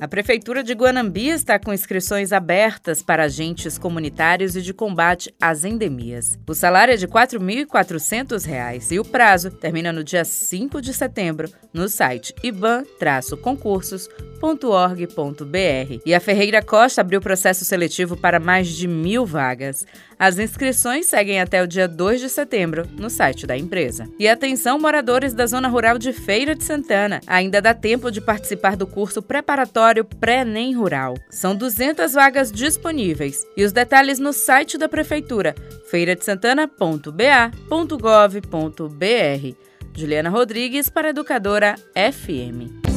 A Prefeitura de Guanambi está com inscrições abertas para agentes comunitários e de combate às endemias. O salário é de R$ 4.400 e o prazo termina no dia 5 de setembro no site iban-concursos.org.br. E a Ferreira Costa abriu processo seletivo para mais de mil vagas. As inscrições seguem até o dia 2 de setembro no site da empresa. E atenção, moradores da zona rural de Feira de Santana, ainda dá tempo de participar do curso preparatório Pré-NEM Rural. São 200 vagas disponíveis e os detalhes no site da prefeitura feiradesantana.ba.gov.br. Juliana Rodrigues para Educadora FM.